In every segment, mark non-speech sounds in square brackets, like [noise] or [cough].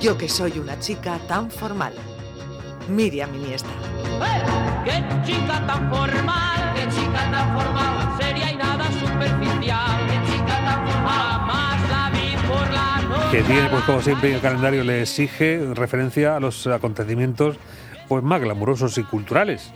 Yo que soy una chica tan formal. Miriam Iniesta. ¡Eh! ¡Qué chica tan formal! ¡Qué chica tan formal! Seria y nada superficial. ¡Qué chica tan formal! Jamás la vi por la noche. Que tiene, pues como siempre, el calendario le exige referencia a los acontecimientos pues más glamurosos y culturales.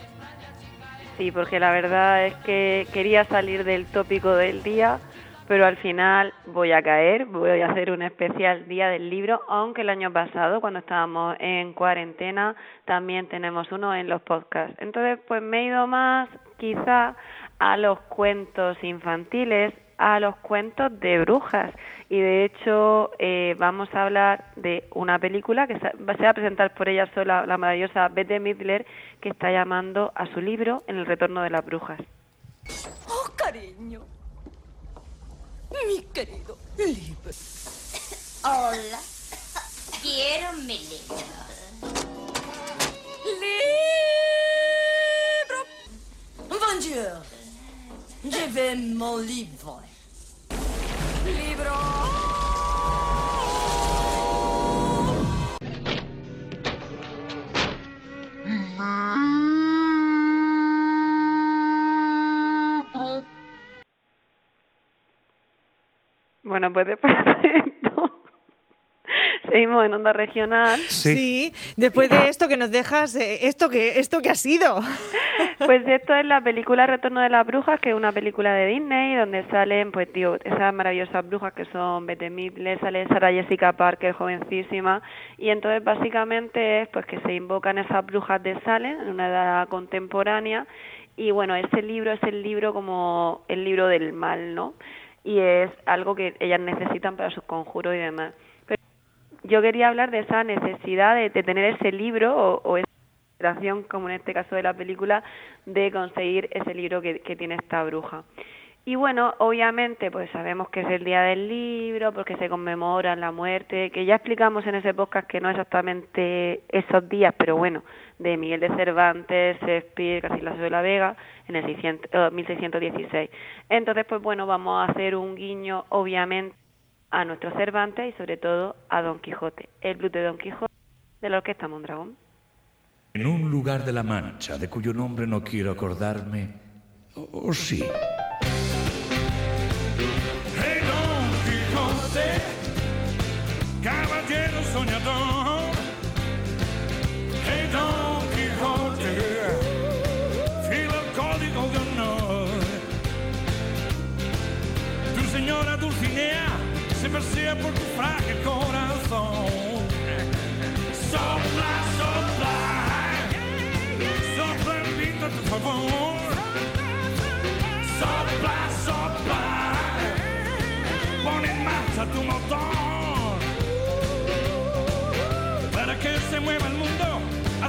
Sí, porque la verdad es que quería salir del tópico del día, pero al final voy a caer, voy a hacer un especial día del libro, aunque el año pasado, cuando estábamos en cuarentena, también tenemos uno en los podcasts. Entonces, pues me he ido más quizá a los cuentos infantiles, a los cuentos de brujas. Y de hecho eh, vamos a hablar de una película que se va a presentar por ella sola, la maravillosa Bette Midler, que está llamando a su libro En el retorno de las brujas. Oh, cariño. Mi querido libro. Hola. Quiero mi libro. Libro. Bonjour. Je veux mon livre. Libro. Después de esto, seguimos en onda regional. Sí. Sí, después de esto que nos dejas, eh, esto que esto que ha sido. [laughs] Pues esto es la película Retorno de las Brujas, que es una película de Disney donde salen, pues, tío, esas maravillosas brujas que son Bette Midler, sale Sarah Jessica Parker, jovencísima, y entonces básicamente es, pues, que se invocan esas brujas de Salem en una edad contemporánea, y bueno, ese libro es el libro como el libro del mal, ¿no? Y es algo que ellas necesitan para sus conjuros y demás. Pero yo quería hablar de esa necesidad de, de tener ese libro o, o esa como en este caso de la película, de conseguir ese libro que, que tiene esta bruja. Y bueno, obviamente, pues sabemos que es el día del libro, porque se conmemoran la muerte, que ya explicamos en ese podcast que no exactamente esos días, pero bueno, de Miguel de Cervantes, Shakespeare, Garcilaso de la Vega, en el 600, eh, 1616. Entonces, pues bueno, vamos a hacer un guiño, obviamente, a nuestro Cervantes y sobre todo a Don Quijote, el blues de Don Quijote de la Orquesta Mondragón. En un lugar de la Mancha, de cuyo nombre no quiero acordarme, o sí. sonhador Rei Don Quixote Fila código de honor Tu senhora Dulcinea Se percebe por tu frágil coração Sopla, sopla Sopla, invita, por favor Sopla, sopla Põe em marcha tu motor.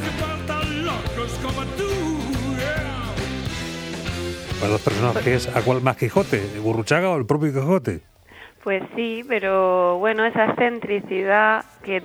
Hace falta locos como tú. yeah. Para los personajes, ¿a cuál más Quijote? ¿Burruchaga o el propio Quijote? Pues sí, pero bueno, esa excentricidad que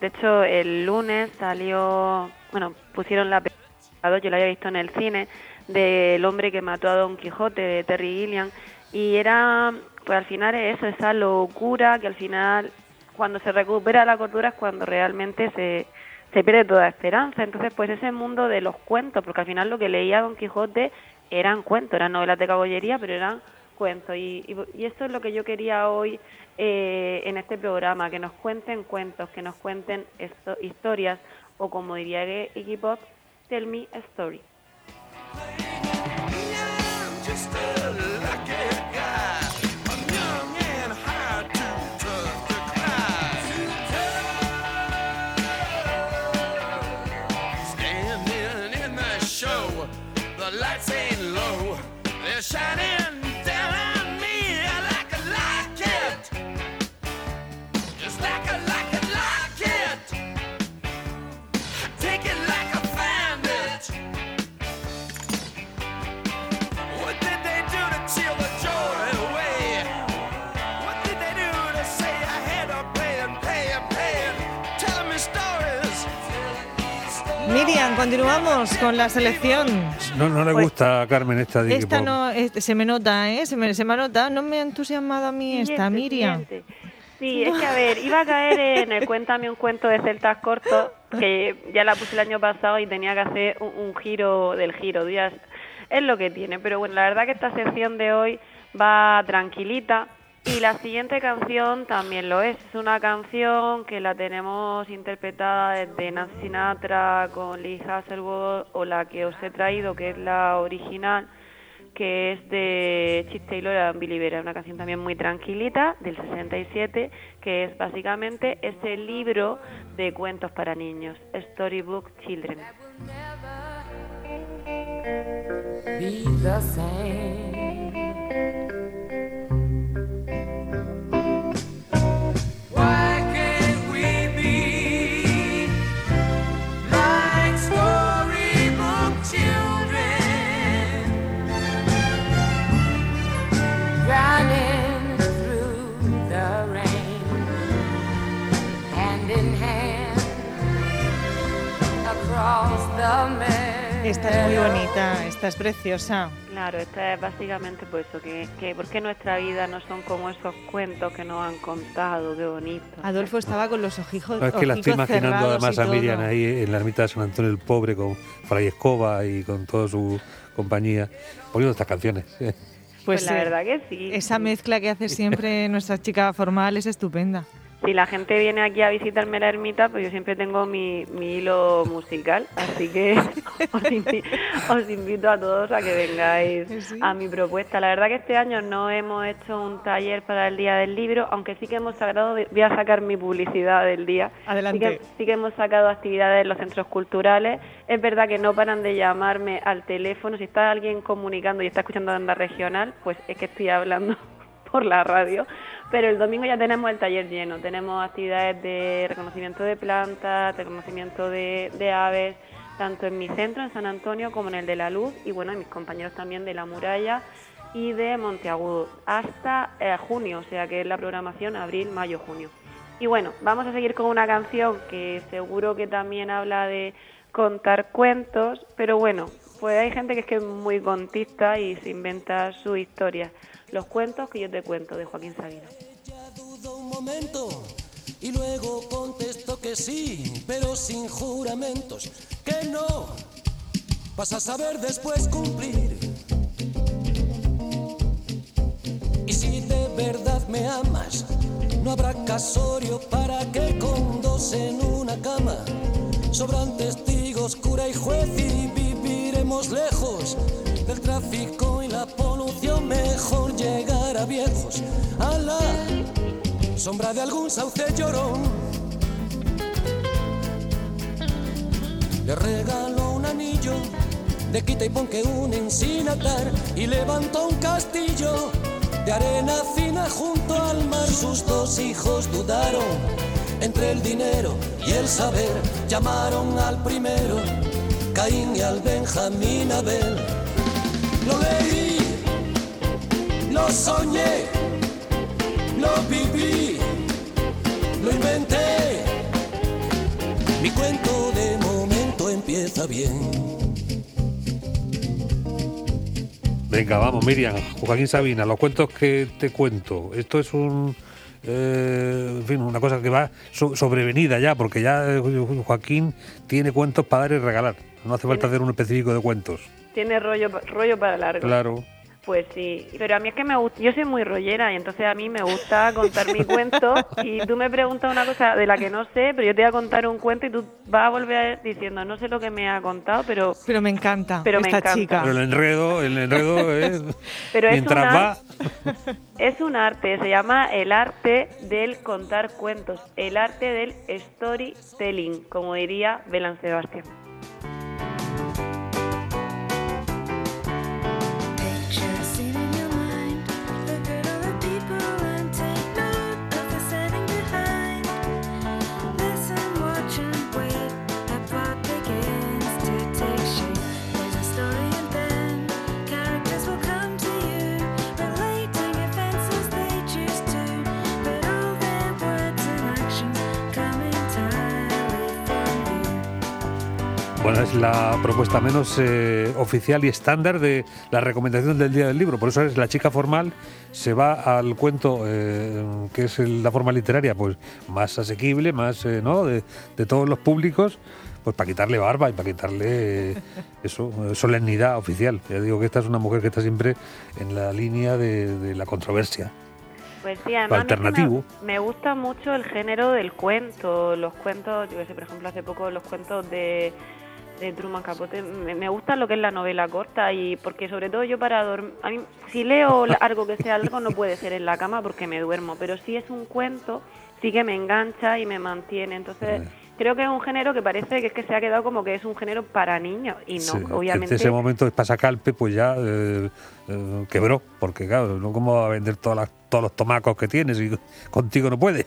de hecho el lunes salió, bueno, pusieron la película, yo la había visto en el cine, del hombre que mató a Don Quijote, de Terry Gilliam, y era, pues al final es eso, esa locura que al final, cuando se recupera la cordura es cuando realmente se, se pierde toda esperanza. Entonces, pues ese mundo de los cuentos, porque al final lo que leía Don Quijote eran cuentos, eran novelas de caballería, pero eran cuentos. Y, y, esto es lo que yo quería hoy eh, en este programa, que nos cuenten cuentos, que nos cuenten esto, historias, o como diría Iggy Pop, tell me a story. Shining Miriam, continuamos con la selección. No, no le Pues- gusta a Carmen esta de Esta no, este, se me nota, ¿eh? Se me, se me nota. No me ha entusiasmado a mí esta, Miriam. siguiente. Sí, es que a ver, iba a caer en el Cuéntame un cuento de celtas cortos, que ya la puse el año pasado y tenía que hacer un, un giro del giro, ya es, es lo que tiene. Pero bueno, la verdad que esta sección de hoy va tranquilita y la siguiente canción también lo es. Es una canción que la tenemos interpretada desde Nancy Sinatra con Lee Hasselwood o la que os he traído, que es la original que es de Chip Taylor and Billy Vera, una canción también muy tranquilita del 67, que es básicamente ese libro de cuentos para niños, Storybook Children. Esta es muy bonita, esta es preciosa. Claro, esta es básicamente pues eso, que, que ¿por qué nuestra vida no son como esos cuentos que nos han contado? Qué bonito. Adolfo estaba con los ojijos No, es que la estoy imaginando cerrados además y a Miriam todo. ahí en la ermita de San Antonio el Pobre con Fray Escoba y con toda su compañía poniendo estas canciones. Pues, la eh, verdad que sí. Esa mezcla que hace siempre nuestra chica formal es estupenda. Si la gente viene aquí a visitarme la ermita, pues yo siempre tengo mi, mi hilo musical, así que [laughs] os, invi- os invito a todos a que vengáis a mi propuesta. La verdad que este año no hemos hecho un taller para el Día del Libro, aunque sí que hemos sacado, voy a sacar mi publicidad del día. Adelante. Sí que, sí que hemos sacado actividades en los centros culturales. Es verdad que no paran de llamarme al teléfono. Si está alguien comunicando y está escuchando onda regional, pues es que estoy hablando [laughs] por la radio. Pero el domingo ya tenemos el taller lleno. Tenemos actividades de reconocimiento de plantas, reconocimiento de, de aves, tanto en mi centro, en San Antonio, como en el de la Luz, y bueno, y mis compañeros también de la Muralla y de Monteagudo, hasta eh, junio, o sea que es la programación abril, mayo, junio. Y bueno, vamos a seguir con una canción que seguro que también habla de contar cuentos, pero bueno, pues hay gente que es que es muy contista y se inventa su historia. Los cuentos que yo te cuento de Joaquín Sabina. Dudo un momento y luego contesto que sí, pero sin juramentos, que no. Vas a saber después cumplir. Y si de verdad me amas, no habrá casorio para que con dos en una cama sobran testigos, cura y juez y viviremos lejos del tráfico y la polución. Mejor llegar a viejos a la sombra de algún sauce llorón. Le regaló un anillo de quita y pon que unen sin atar y levantó un castillo de arena fina junto al mar. Sus dos hijos dudaron entre el dinero y el saber. Llamaron al primero Caín y al Benjamín Abel. Lo leí, lo soñé, lo viví, lo inventé. Mi cuento de momento empieza bien. Venga, vamos, Miriam, Joaquín Sabina, los cuentos que te cuento. Esto es un. eh, en fin, una cosa que va so- sobrevenida ya, porque ya eh, Joaquín tiene cuentos para dar y regalar. No hace falta hacer un específico de cuentos. Tiene rollo, rollo para largo. Claro. Pues sí, pero a mí es que me gusta, yo soy muy rollera y entonces a mí me gusta contar mi cuento y tú me preguntas una cosa de la que no sé, pero yo te voy a contar un cuento y tú vas a volver diciendo, no sé lo que me ha contado, pero... Pero me encanta Pero me encanta. chica. Pero el enredo, el enredo es. [laughs] Pero es mientras una- va. Es un arte, se llama el arte del contar cuentos, el arte del storytelling, como diría Belán Sebastián. Bueno, es la propuesta menos eh, oficial y estándar de la recomendación del día del libro. Por eso es la chica formal se va al cuento eh, que es el- la forma literaria, pues más asequible, más eh, no de, de todos los públicos, pues para quitarle barba y para quitarle eso solemnidad oficial. Ya digo que esta es una mujer que está siempre en la línea de, de la controversia. Pues sí, además alternativo. Me, me gusta mucho el género del cuento, los cuentos, yo que sé, por ejemplo, hace poco los cuentos de, de Truman Capote, me, me gusta lo que es la novela corta y porque sobre todo yo para dormir, a mí si leo algo que sea algo no puede ser en la cama porque me duermo, pero si es un cuento sí que me engancha y me mantiene, entonces creo que es un género que parece que es que se ha quedado como que es un género para niños y no, Sí, obviamente. Ese momento pasacalpe, pues ya eh, eh, quebró, porque claro, no cómo va a vender todas las- todos los tomacos que tienes y contigo no puede.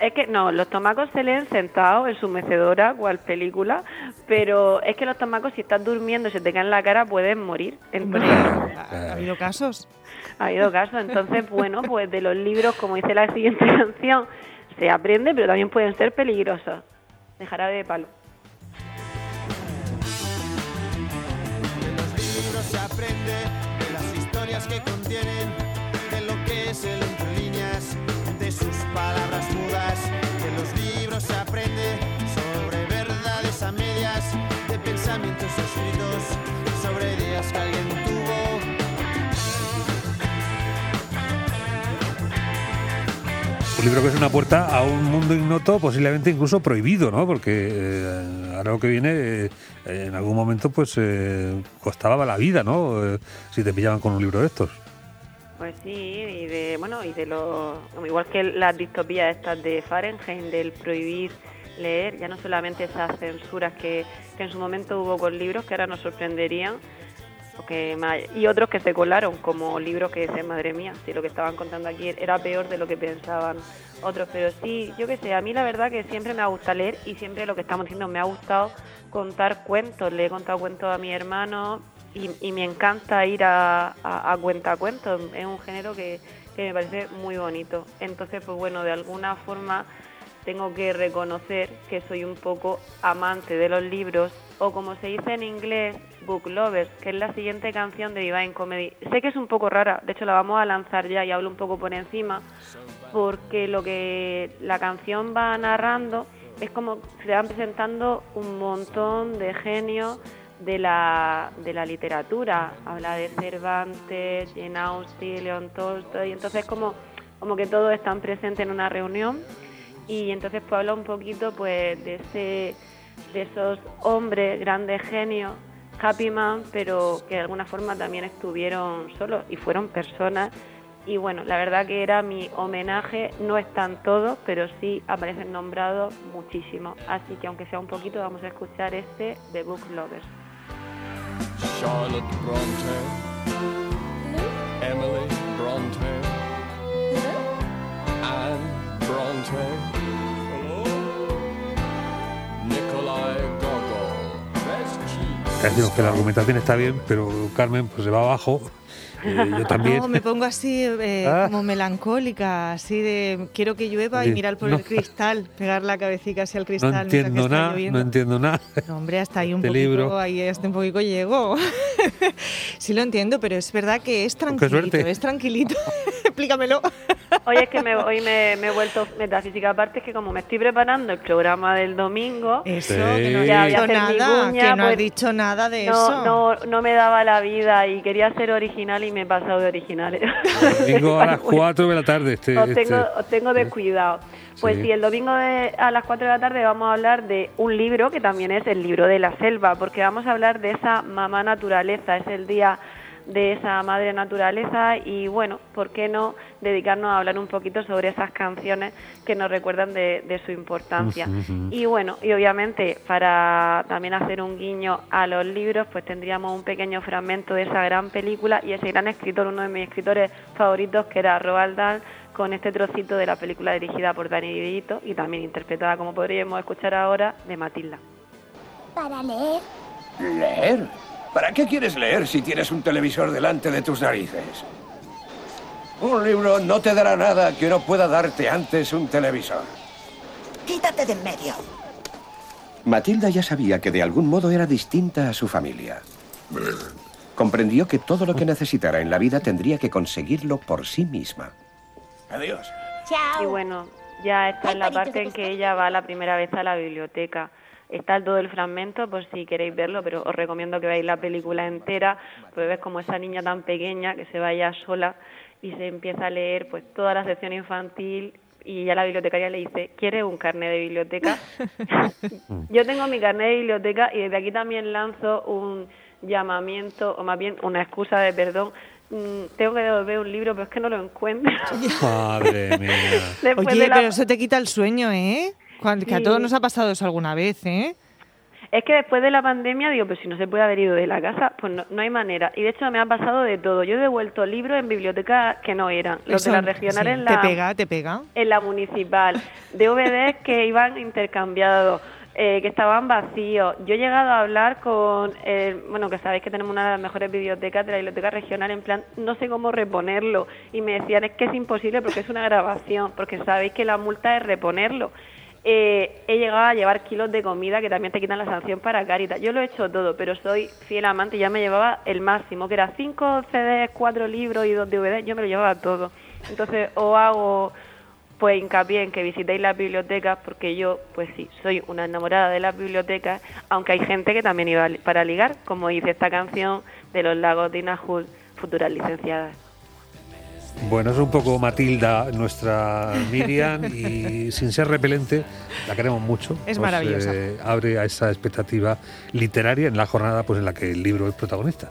Es que no, los tomacos se leen sentados en su mecedora, cual película, pero es que los tomacos si estás durmiendo y se te caen en la cara pueden morir. Entonces, ¿Ha habido casos? ha habido casos. Entonces, bueno, pues de los libros, como dice la siguiente [laughs] canción, se aprende, pero también pueden ser peligrosos. De jarabe de palo. libros se aprende de las historias que contienen, Un libro que es una puerta a un mundo ignoto, posiblemente incluso prohibido, ¿no? Porque eh, ahora lo que viene, eh, en algún momento, pues eh, costaba la vida, ¿no? Eh, si te pillaban con un libro de estos. Pues sí, y de, bueno, y de lo, igual que las distopías estas de Fahrenheit, del prohibir leer, ya no solamente esas censuras que en su momento hubo con libros que ahora nos sorprenderían, ma- y otros que se colaron, como libros que dicen, madre mía, si lo que estaban contando aquí era peor de lo que pensaban otros, pero sí, yo qué sé, a mí la verdad que siempre me ha gustado leer y siempre lo que estamos diciendo, me ha gustado contar cuentos, le he contado cuentos a mi hermano y, y me encanta ir a, a, a cuentacuentos, es un género que, que me parece muy bonito. Entonces, pues bueno, de alguna forma tengo que reconocer que soy un poco amante de los libros o como se dice en inglés, book lovers, que es la siguiente canción de Divine Comedy. Sé que es un poco rara, de hecho la vamos a lanzar ya y hablo un poco por encima, porque lo que la canción va narrando es como se van presentando un montón de genios de la, de la literatura. Habla de Cervantes, Jane Austen, León Tolstoy, entonces como, como que todos están presentes en una reunión y entonces pues habla un poquito pues de ese de esos hombres grandes genios happy man pero que de alguna forma también estuvieron solos y fueron personas. Y bueno la verdad que era mi homenaje. No están todos pero sí aparecen nombrados muchísimo. Así que aunque sea un poquito vamos a escuchar este de Book Lovers. Charlotte Bronte, Emily Bronte, Anne Bronte, Nikolai decimos que la argumentación está bien, pero Carmen pues se va abajo. Eh, yo [laughs] también. No, me pongo así eh, Ah. como melancólica, así de quiero que llueva y mirar por no. el cristal, pegar la cabecita hacia el No cristal. que entiendo nada, no entiendo nada. No, hombre, hasta ahí un Este poquito, libro. ahí hasta un poquito llego. [laughs] sí lo entiendo, pero es verdad que es Qué tranquilito, es tranquilito. [laughs] Explícamelo. [laughs] Hoy es que me, hoy me, me he vuelto metafísica. Aparte es que como me estoy preparando el programa del domingo, Eso, Sí. que no Ya dicho nada, cuña, que no has pues, dicho nada de no, eso. no, no me daba la vida y quería ser original y me he pasado de originales. Domingo a las [laughs] 4 de la tarde. Este, os, este- tengo, os tengo descuidado. Pues Sí. sí, el domingo de- a las 4 de la tarde vamos a hablar de un libro que también es el libro de la selva, porque vamos a hablar de esa mamá naturaleza, es el día de esa madre naturaleza y bueno, ¿por qué no dedicarnos a hablar un poquito sobre esas canciones que nos recuerdan de, de su importancia? Y bueno, y obviamente para también hacer un guiño a los libros, pues tendríamos un pequeño fragmento de esa gran película y ese gran escritor, uno de mis escritores favoritos, que era Roald Dahl, con este trocito de la película dirigida por Dani Vito y también interpretada, como podríamos escuchar ahora, de Matilda. Para leer. ¿Leer? ¿Para qué quieres leer si tienes un televisor delante de tus narices? Un libro no te dará nada que no pueda darte antes un televisor. Quítate de en medio. Matilda ya sabía que de algún modo era distinta a su familia. Comprendió que todo lo que necesitara en la vida tendría que conseguirlo por sí misma. Adiós. Y bueno, ya está en la parte en que ella va la primera vez a la biblioteca. Está todo el fragmento por si queréis verlo, pero os recomiendo que veáis la película entera, pues ves como esa niña tan pequeña que se vaya sola y se empieza a leer pues toda la sección infantil y ya la bibliotecaria le dice, ¿quieres un carnet de biblioteca? [laughs] [laughs] Yo tengo mi carnet de biblioteca y desde aquí también lanzo un llamamiento, o más bien una excusa de perdón. Mm, tengo que devolver un libro, pero es que no lo encuentro. Madre mía. [laughs] Después Oye, de la- pero eso te quita el sueño, ¿eh? Cuando- Que a todos nos ha pasado eso alguna vez, ¿eh? Es que después de la pandemia digo, pues si no se puede haber ido de la casa, pues no, no hay manera. Y de hecho me ha pasado de todo. Yo he devuelto libros en bibliotecas que no eran. Los de la regional sí, en la... Te pega, te pega. en la municipal, DVDs que iban intercambiados, eh, que estaban vacíos. Yo he llegado a hablar con, eh, bueno, que sabéis que tenemos una de las mejores bibliotecas de la biblioteca regional, en plan, no sé cómo reponerlo. Y me decían, es que es imposible porque es una grabación, porque sabéis que la multa es reponerlo. Eh, he llegado a llevar kilos de comida que también te quitan la sanción para Caritas. Yo lo he hecho todo, pero soy fiel amante. Ya me llevaba el máximo, que era cinco CDs, cuatro libros y dos DVDs. Yo me lo llevaba todo. Entonces, o hago pues hincapié en que visitéis las bibliotecas porque yo, pues sí, soy una enamorada de las bibliotecas, aunque hay gente que también iba para ligar, como dice esta canción de los lagos de Inajul, futuras licenciadas. Bueno, es un poco Matilda, nuestra Miriam, y sin ser repelente, la queremos mucho. Es Pues, maravillosa. eh, abre a esa expectativa literaria en la jornada pues en la que el libro es protagonista.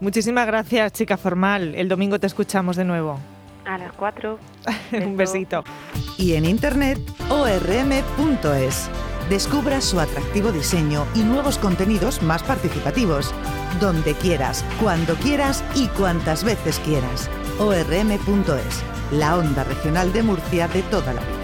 Muchísimas gracias, chica formal. El domingo te escuchamos de nuevo. A las cuatro. [laughs] Un besito. Y en internet, orm.es. Descubra su atractivo diseño y nuevos contenidos más participativos. Donde quieras, cuando quieras y cuantas veces quieras. orm.es. La onda regional de Murcia de toda la vida.